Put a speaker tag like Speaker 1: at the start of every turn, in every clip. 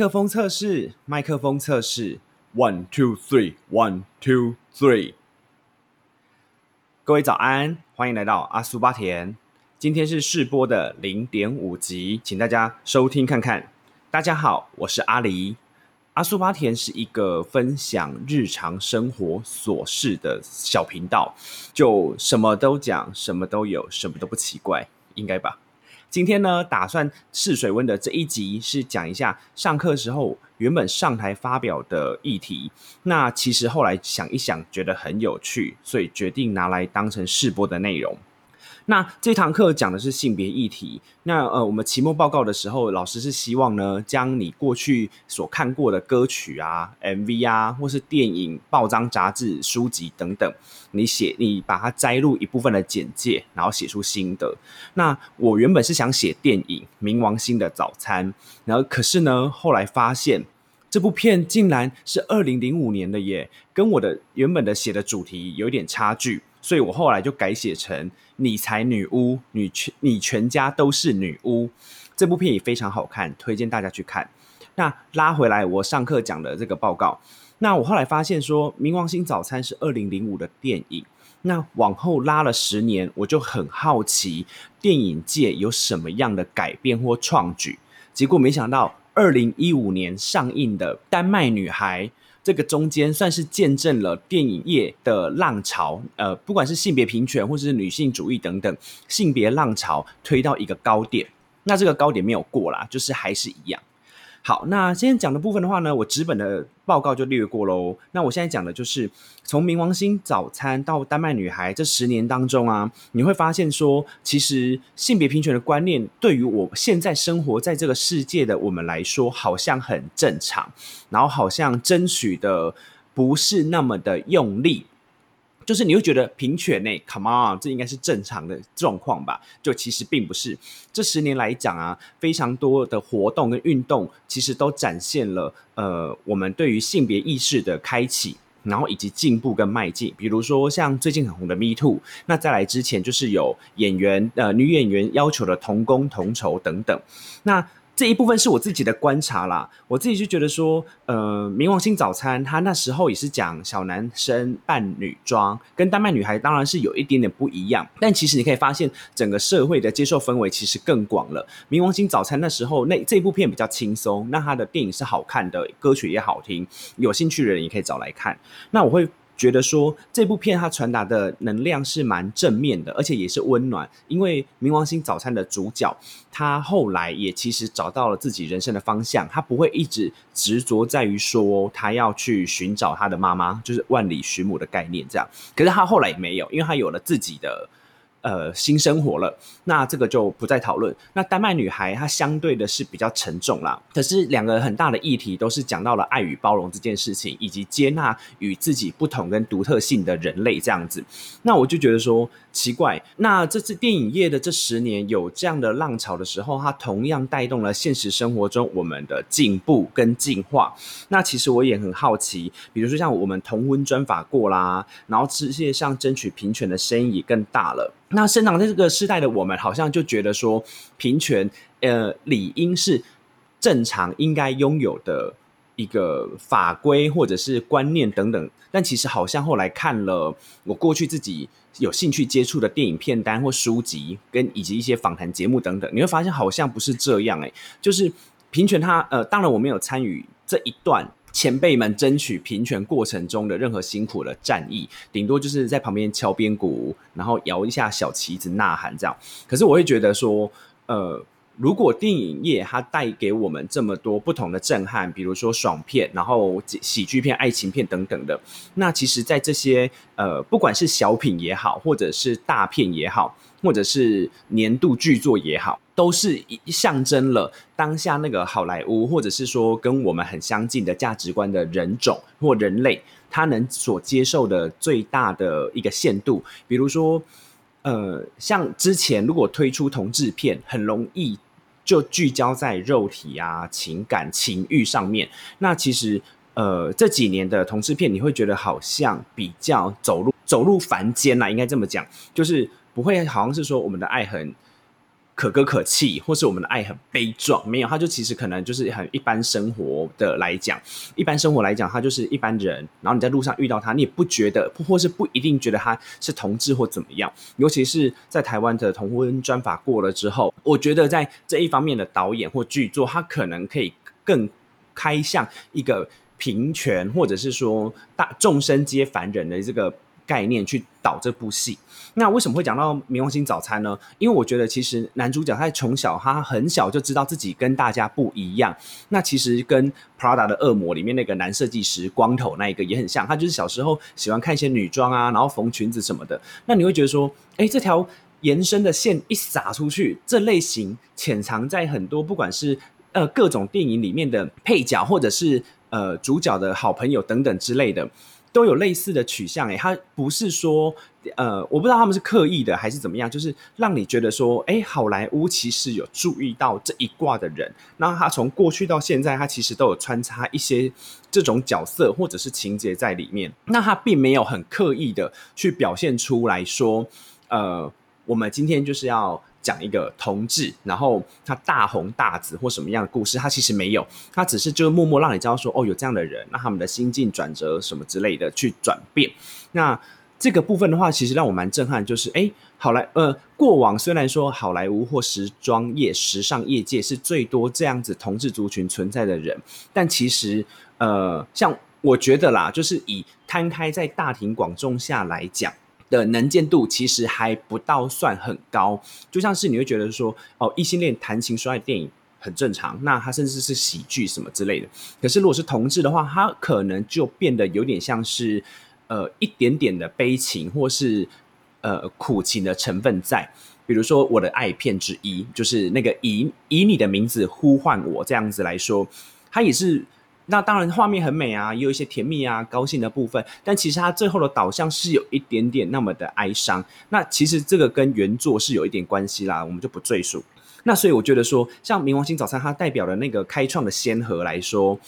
Speaker 1: 麦克风测试，麦克风测试，one two three，one two three。各位早安，欢迎来到阿苏巴田。今天是试播的零点五集，请大家收听看看。大家好，我是阿狸。阿苏巴田是一个分享日常生活琐事的小频道，就什么都讲，什么都有，什么都不奇怪，应该吧？今天呢，打算试水温的这一集是讲一下上课时候原本上台发表的议题。那其实后来想一想，觉得很有趣，所以决定拿来当成试播的内容。那这堂课讲的是性别议题。那呃，我们期末报告的时候，老师是希望呢，将你过去所看过的歌曲啊、MV 啊，或是电影、报章、杂志、书籍等等，你写你把它摘录一部分的简介，然后写出心得。那我原本是想写电影《冥王星的早餐》，然后可是呢，后来发现这部片竟然是二零零五年的耶，跟我的原本的写的主题有点差距。所以我后来就改写成“你才女巫，你全你全家都是女巫”。这部片也非常好看，推荐大家去看。那拉回来，我上课讲的这个报告。那我后来发现说，《冥王星早餐》是二零零五的电影。那往后拉了十年，我就很好奇电影界有什么样的改变或创举。结果没想到，二零一五年上映的《丹麦女孩》。这个中间算是见证了电影业的浪潮，呃，不管是性别平权或者是女性主义等等，性别浪潮推到一个高点。那这个高点没有过啦，就是还是一样。好，那今天讲的部分的话呢，我纸本的报告就略过喽。那我现在讲的就是从冥王星早餐到丹麦女孩这十年当中啊，你会发现说，其实性别平权的观念对于我现在生活在这个世界的我们来说，好像很正常，然后好像争取的不是那么的用力。就是你会觉得平权呢？Come on，这应该是正常的状况吧？就其实并不是。这十年来讲啊，非常多的活动跟运动，其实都展现了呃，我们对于性别意识的开启，然后以及进步跟迈进。比如说像最近很红的 Me Too，那再来之前就是有演员呃女演员要求的同工同酬等等。那这一部分是我自己的观察啦，我自己就觉得说，呃，冥王星早餐，他那时候也是讲小男生扮女装，跟丹麦女孩当然是有一点点不一样，但其实你可以发现，整个社会的接受氛围其实更广了。冥王星早餐那时候，那这部片比较轻松，那他的电影是好看的，歌曲也好听，有兴趣的人也可以找来看。那我会。觉得说这部片它传达的能量是蛮正面的，而且也是温暖。因为《冥王星早餐》的主角，他后来也其实找到了自己人生的方向，他不会一直执着在于说他要去寻找他的妈妈，就是万里寻母的概念这样。可是他后来也没有，因为他有了自己的。呃，新生活了，那这个就不再讨论。那丹麦女孩她相对的是比较沉重啦，可是两个很大的议题都是讲到了爱与包容这件事情，以及接纳与自己不同跟独特性的人类这样子。那我就觉得说奇怪，那这次电影业的这十年有这样的浪潮的时候，它同样带动了现实生活中我们的进步跟进化。那其实我也很好奇，比如说像我们同婚专法过啦，然后世界上争取平权的声音也更大了。那生长在这个时代的我们，好像就觉得说，平权，呃，理应是正常应该拥有的一个法规或者是观念等等。但其实好像后来看了我过去自己有兴趣接触的电影片单或书籍，跟以及一些访谈节目等等，你会发现好像不是这样诶，就是平权它，呃，当然我没有参与这一段。前辈们争取平权过程中的任何辛苦的战役，顶多就是在旁边敲边鼓，然后摇一下小旗子呐喊这样。可是我会觉得说，呃，如果电影业它带给我们这么多不同的震撼，比如说爽片，然后喜剧片、爱情片等等的，那其实，在这些呃，不管是小品也好，或者是大片也好。或者是年度巨作也好，都是象征了当下那个好莱坞，或者是说跟我们很相近的价值观的人种或人类，他能所接受的最大的一个限度。比如说，呃，像之前如果推出同志片，很容易就聚焦在肉体啊、情感、情欲上面。那其实，呃，这几年的同志片，你会觉得好像比较走入走入凡间啦，应该这么讲，就是。不会，好像是说我们的爱很可歌可泣，或是我们的爱很悲壮，没有，他就其实可能就是很一般生活的来讲，一般生活来讲，他就是一般人。然后你在路上遇到他，你也不觉得，或是不一定觉得他是同志或怎么样。尤其是在台湾的同婚专法过了之后，我觉得在这一方面的导演或剧作，他可能可以更开向一个平权，或者是说大众生皆凡人的这个。概念去导这部戏，那为什么会讲到《冥王星早餐》呢？因为我觉得其实男主角他从小他很小就知道自己跟大家不一样。那其实跟 Prada 的恶魔里面那个男设计师光头那一个也很像，他就是小时候喜欢看一些女装啊，然后缝裙子什么的。那你会觉得说，哎，这条延伸的线一撒出去，这类型潜藏在很多不管是呃各种电影里面的配角，或者是呃主角的好朋友等等之类的。都有类似的取向，哎，他不是说，呃，我不知道他们是刻意的还是怎么样，就是让你觉得说，哎，好莱坞其实有注意到这一卦的人，那他从过去到现在，他其实都有穿插一些这种角色或者是情节在里面，那他并没有很刻意的去表现出来说，呃，我们今天就是要。讲一个同志，然后他大红大紫或什么样的故事，他其实没有，他只是就默默让你知道说，哦，有这样的人，那他们的心境转折什么之类的去转变。那这个部分的话，其实让我蛮震撼，就是哎，好莱呃，过往虽然说好莱坞或时装业、时尚业界是最多这样子同志族群存在的人，但其实呃，像我觉得啦，就是以摊开在大庭广众下来讲。的能见度其实还不到算很高，就像是你会觉得说，哦，异性恋谈情说爱电影很正常，那它甚至是喜剧什么之类的。可是如果是同志的话，它可能就变得有点像是，呃，一点点的悲情或是呃苦情的成分在。比如说我的爱片之一，就是那个以以你的名字呼唤我这样子来说，它也是。那当然，画面很美啊，也有一些甜蜜啊、高兴的部分。但其实它最后的导向是有一点点那么的哀伤。那其实这个跟原作是有一点关系啦，我们就不赘述。那所以我觉得说，像《冥王星早餐》它代表的那个开创的先河来说。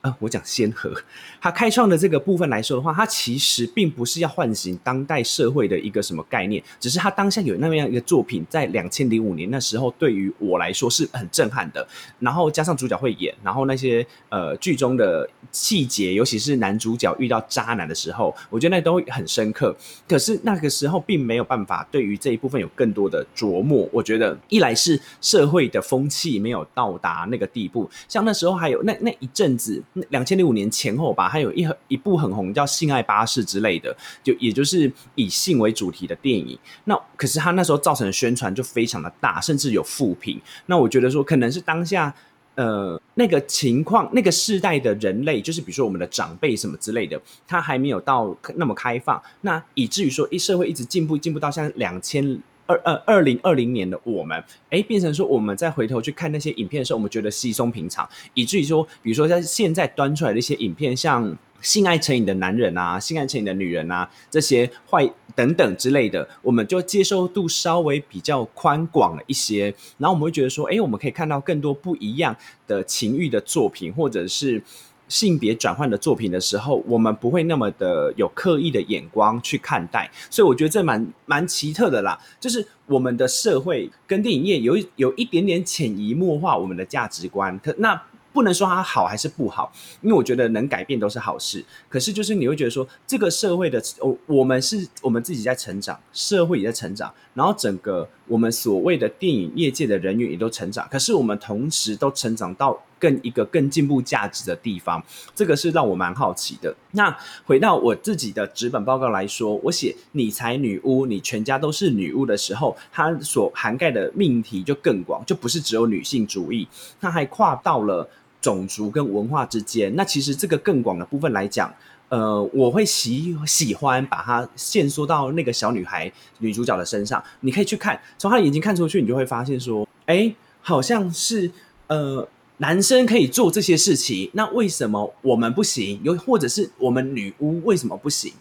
Speaker 1: 啊，我讲先河，他开创的这个部分来说的话，它其实并不是要唤醒当代社会的一个什么概念，只是他当下有那么样一个作品，在两千零五年那时候，对于我来说是很震撼的。然后加上主角会演，然后那些呃剧中的细节，尤其是男主角遇到渣男的时候，我觉得那都很深刻。可是那个时候并没有办法对于这一部分有更多的琢磨。我觉得一来是社会的风气没有到达那个地步，像那时候还有那那一阵子。两千零五年前后吧，还有一一部很红叫《性爱巴士》之类的，就也就是以性为主题的电影。那可是他那时候造成的宣传就非常的大，甚至有负评。那我觉得说，可能是当下呃那个情况，那个世代的人类，就是比如说我们的长辈什么之类的，他还没有到那么开放，那以至于说一社会一直进步进步到像两千。二二二零二零年的我们，哎，变成说我们再回头去看那些影片的时候，我们觉得稀松平常，以至于说，比如说在现在端出来的一些影片，像性爱成瘾的男人啊，性爱成瘾的女人啊，这些坏等等之类的，我们就接受度稍微比较宽广了一些，然后我们会觉得说，哎，我们可以看到更多不一样的情欲的作品，或者是。性别转换的作品的时候，我们不会那么的有刻意的眼光去看待，所以我觉得这蛮蛮奇特的啦。就是我们的社会跟电影业有有一点点潜移默化我们的价值观，可那不能说它好还是不好，因为我觉得能改变都是好事。可是就是你会觉得说，这个社会的我我们是我们自己在成长，社会也在成长，然后整个我们所谓的电影业界的人员也都成长，可是我们同时都成长到。更一个更进步价值的地方，这个是让我蛮好奇的。那回到我自己的纸本报告来说，我写你才女巫，你全家都是女巫的时候，它所涵盖的命题就更广，就不是只有女性主义，它还跨到了种族跟文化之间。那其实这个更广的部分来讲，呃，我会喜喜欢把它限缩到那个小女孩女主角的身上。你可以去看，从她的眼睛看出去，你就会发现说，哎，好像是呃。男生可以做这些事情，那为什么我们不行？又或者是我们女巫为什么不行？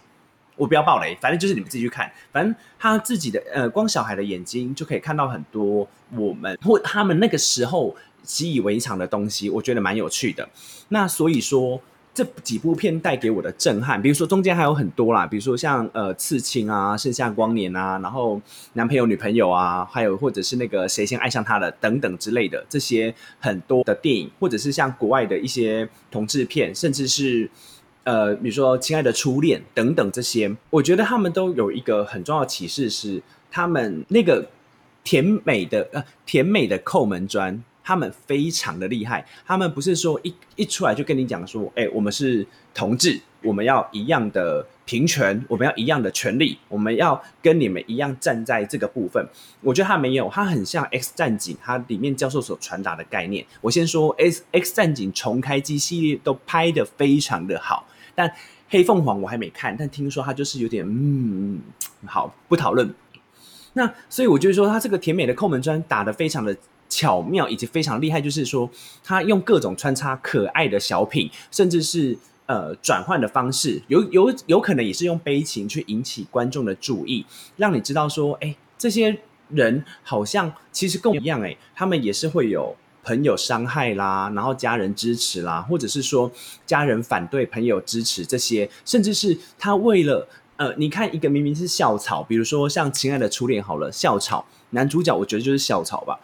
Speaker 1: 我不要暴雷，反正就是你们自己去看。反正他自己的呃，光小孩的眼睛就可以看到很多我们或他们那个时候习以为常的东西，我觉得蛮有趣的。那所以说。这几部片带给我的震撼，比如说中间还有很多啦，比如说像呃刺青啊、盛夏光年啊，然后男朋友女朋友啊，还有或者是那个谁先爱上他的等等之类的这些很多的电影，或者是像国外的一些同志片，甚至是呃比如说亲爱的初恋等等这些，我觉得他们都有一个很重要的启示是，他们那个甜美的呃甜美的扣门砖。他们非常的厉害，他们不是说一一出来就跟你讲说，哎，我们是同志，我们要一样的平权，我们要一样的权利，我们要跟你们一样站在这个部分。我觉得他没有，他很像《X 战警》，它里面教授所传达的概念。我先说，《X X 战警》重开机系列都拍的非常的好，但《黑凤凰》我还没看，但听说它就是有点嗯，好不讨论。那所以我就说，他这个甜美的扣门砖打的非常的。巧妙以及非常厉害，就是说他用各种穿插可爱的小品，甚至是呃转换的方式，有有有可能也是用悲情去引起观众的注意，让你知道说，哎，这些人好像其实跟我一样，哎，他们也是会有朋友伤害啦，然后家人支持啦，或者是说家人反对，朋友支持这些，甚至是他为了呃，你看一个明明是校草，比如说像《亲爱的初恋》好了，校草男主角，我觉得就是校草吧。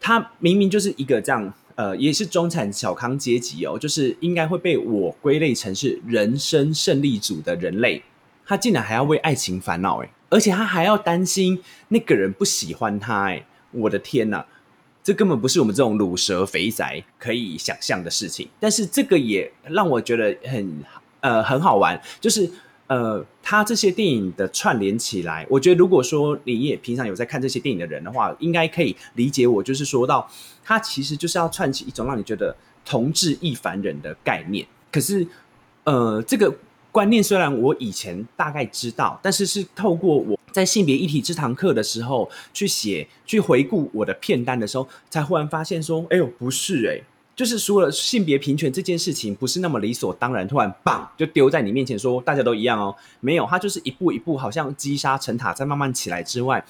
Speaker 1: 他明明就是一个这样，呃，也是中产小康阶级哦，就是应该会被我归类成是人生胜利组的人类，他竟然还要为爱情烦恼哎，而且他还要担心那个人不喜欢他哎，我的天哪，这根本不是我们这种卤蛇肥宅可以想象的事情。但是这个也让我觉得很呃很好玩，就是。呃，他这些电影的串联起来，我觉得如果说你也平常有在看这些电影的人的话，应该可以理解我，就是说到他其实就是要串起一种让你觉得同志亦凡人的概念。可是，呃，这个观念虽然我以前大概知道，但是是透过我在性别议题这堂课的时候去写、去回顾我的片单的时候，才忽然发现说，哎呦，不是哎。就是说了性别平权这件事情不是那么理所当然，突然棒就丢在你面前说大家都一样哦，没有，它就是一步一步，好像积沙成塔在慢慢起来之外，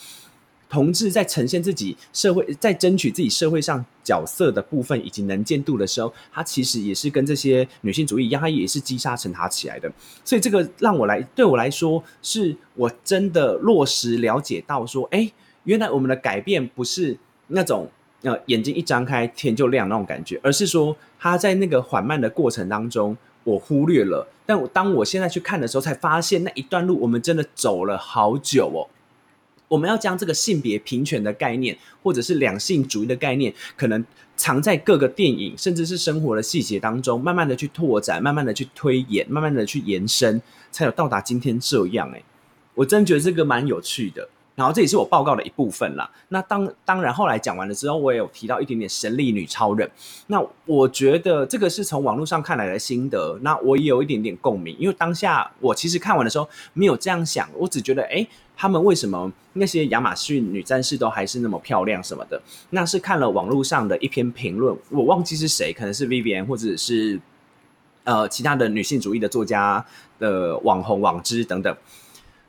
Speaker 1: 同志在呈现自己社会，在争取自己社会上角色的部分以及能见度的时候，它其实也是跟这些女性主义一样，它也是积沙成塔起来的。所以这个让我来对我来说，是我真的落实了解到说，哎，原来我们的改变不是那种。呃，眼睛一张开，天就亮那种感觉，而是说他在那个缓慢的过程当中，我忽略了。但我当我现在去看的时候，才发现那一段路我们真的走了好久哦。我们要将这个性别平权的概念，或者是两性主义的概念，可能藏在各个电影，甚至是生活的细节当中，慢慢的去拓展，慢慢的去推演，慢慢的去延伸，才有到达今天这样。哎，我真觉得这个蛮有趣的。然后这也是我报告的一部分啦。那当当然后来讲完了之后，我也有提到一点点神力女超人。那我觉得这个是从网络上看来的心得。那我也有一点点共鸣，因为当下我其实看完的时候没有这样想，我只觉得哎，他们为什么那些亚马逊女战士都还是那么漂亮什么的？那是看了网络上的一篇评论，我忘记是谁，可能是 Vivian 或者是呃其他的女性主义的作家的网红网知等等。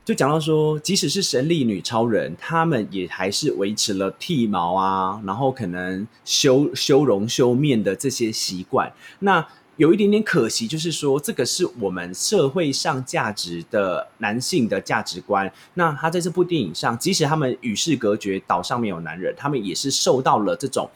Speaker 1: 就讲到说，即使是神力女超人，他们也还是维持了剃毛啊，然后可能修修容修面的这些习惯。那有一点点可惜，就是说这个是我们社会上价值的男性的价值观。那他在这部电影上，即使他们与世隔绝，岛上面有男人，他们也是受到了这种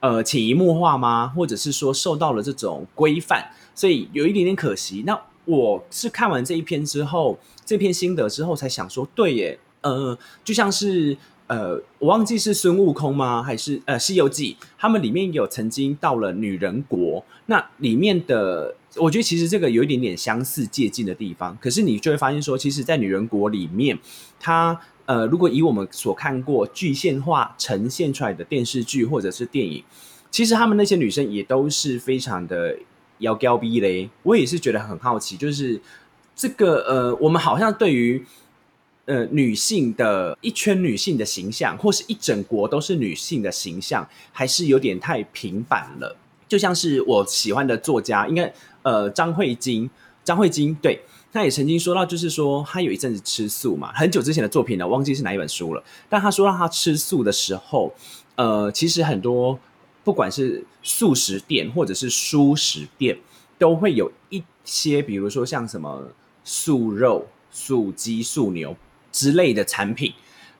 Speaker 1: 呃潜移默化吗？或者是说受到了这种规范？所以有一点点可惜。那我是看完这一篇之后。这篇心得之后才想说，对耶，呃，就像是呃，我忘记是孙悟空吗？还是呃《西游记》？他们里面有曾经到了女人国，那里面的我觉得其实这个有一点点相似借鉴的地方。可是你就会发现说，其实，在女人国里面，它呃，如果以我们所看过具现化呈现出来的电视剧或者是电影，其实他们那些女生也都是非常的要高逼嘞。我也是觉得很好奇，就是。这个呃，我们好像对于呃女性的一圈女性的形象，或是一整国都是女性的形象，还是有点太平板了。就像是我喜欢的作家，应该呃张慧晶，张慧晶对，她也曾经说到，就是说她有一阵子吃素嘛，很久之前的作品呢，忘记是哪一本书了。但她说让她吃素的时候，呃，其实很多不管是素食店或者是蔬食店。都会有一些，比如说像什么素肉、素鸡、素牛之类的产品。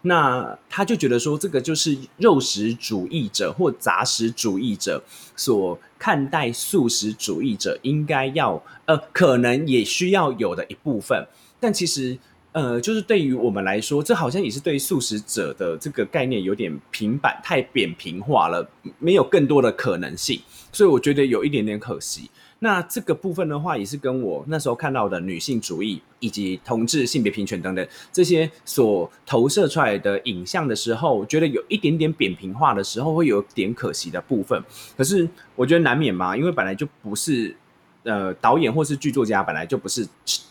Speaker 1: 那他就觉得说，这个就是肉食主义者或杂食主义者所看待素食主义者应该要呃，可能也需要有的一部分。但其实呃，就是对于我们来说，这好像也是对素食者的这个概念有点平板太扁平化了，没有更多的可能性，所以我觉得有一点点可惜。那这个部分的话，也是跟我那时候看到的女性主义以及同志性别平权等等这些所投射出来的影像的时候，觉得有一点点扁平化的时候，会有点可惜的部分。可是我觉得难免嘛，因为本来就不是呃导演或是剧作家，本来就不是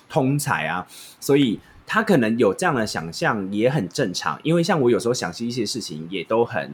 Speaker 1: 通才啊，所以他可能有这样的想象也很正常。因为像我有时候想起一些事情，也都很。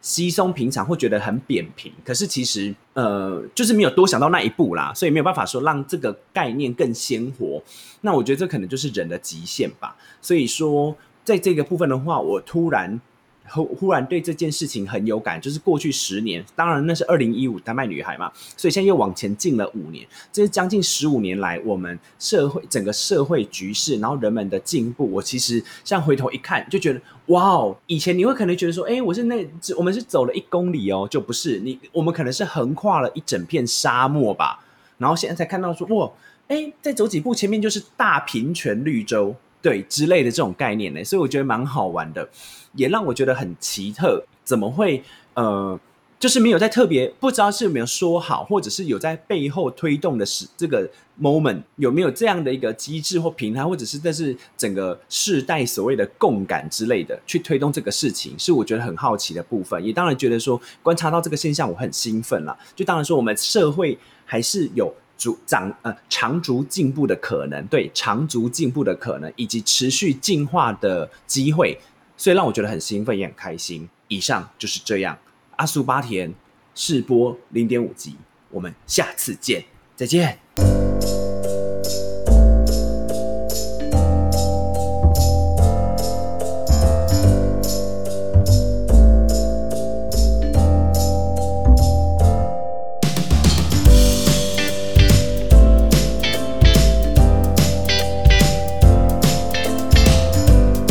Speaker 1: 稀松平常会觉得很扁平，可是其实呃，就是没有多想到那一步啦，所以没有办法说让这个概念更鲜活。那我觉得这可能就是人的极限吧。所以说，在这个部分的话，我突然。忽忽然对这件事情很有感，就是过去十年，当然那是二零一五丹麦女孩嘛，所以现在又往前进了五年，这是将近十五年来我们社会整个社会局势，然后人们的进步。我其实像回头一看，就觉得哇哦，以前你会可能觉得说，哎，我是那我们是走了一公里哦，就不是你，我们可能是横跨了一整片沙漠吧，然后现在才看到说，哇，哎，再走几步前面就是大平泉绿洲。对之类的这种概念呢，所以我觉得蛮好玩的，也让我觉得很奇特。怎么会呃，就是没有在特别不知道是有没有说好，或者是有在背后推动的是这个 moment 有没有这样的一个机制或平台，或者是这是整个世代所谓的共感之类的去推动这个事情，是我觉得很好奇的部分。也当然觉得说观察到这个现象，我很兴奋了。就当然说我们社会还是有。长呃长足进步的可能，对长足进步的可能，以及持续进化的机会，所以让我觉得很兴奋也很开心。以上就是这样，阿苏巴田试播零点五集，我们下次见，再见。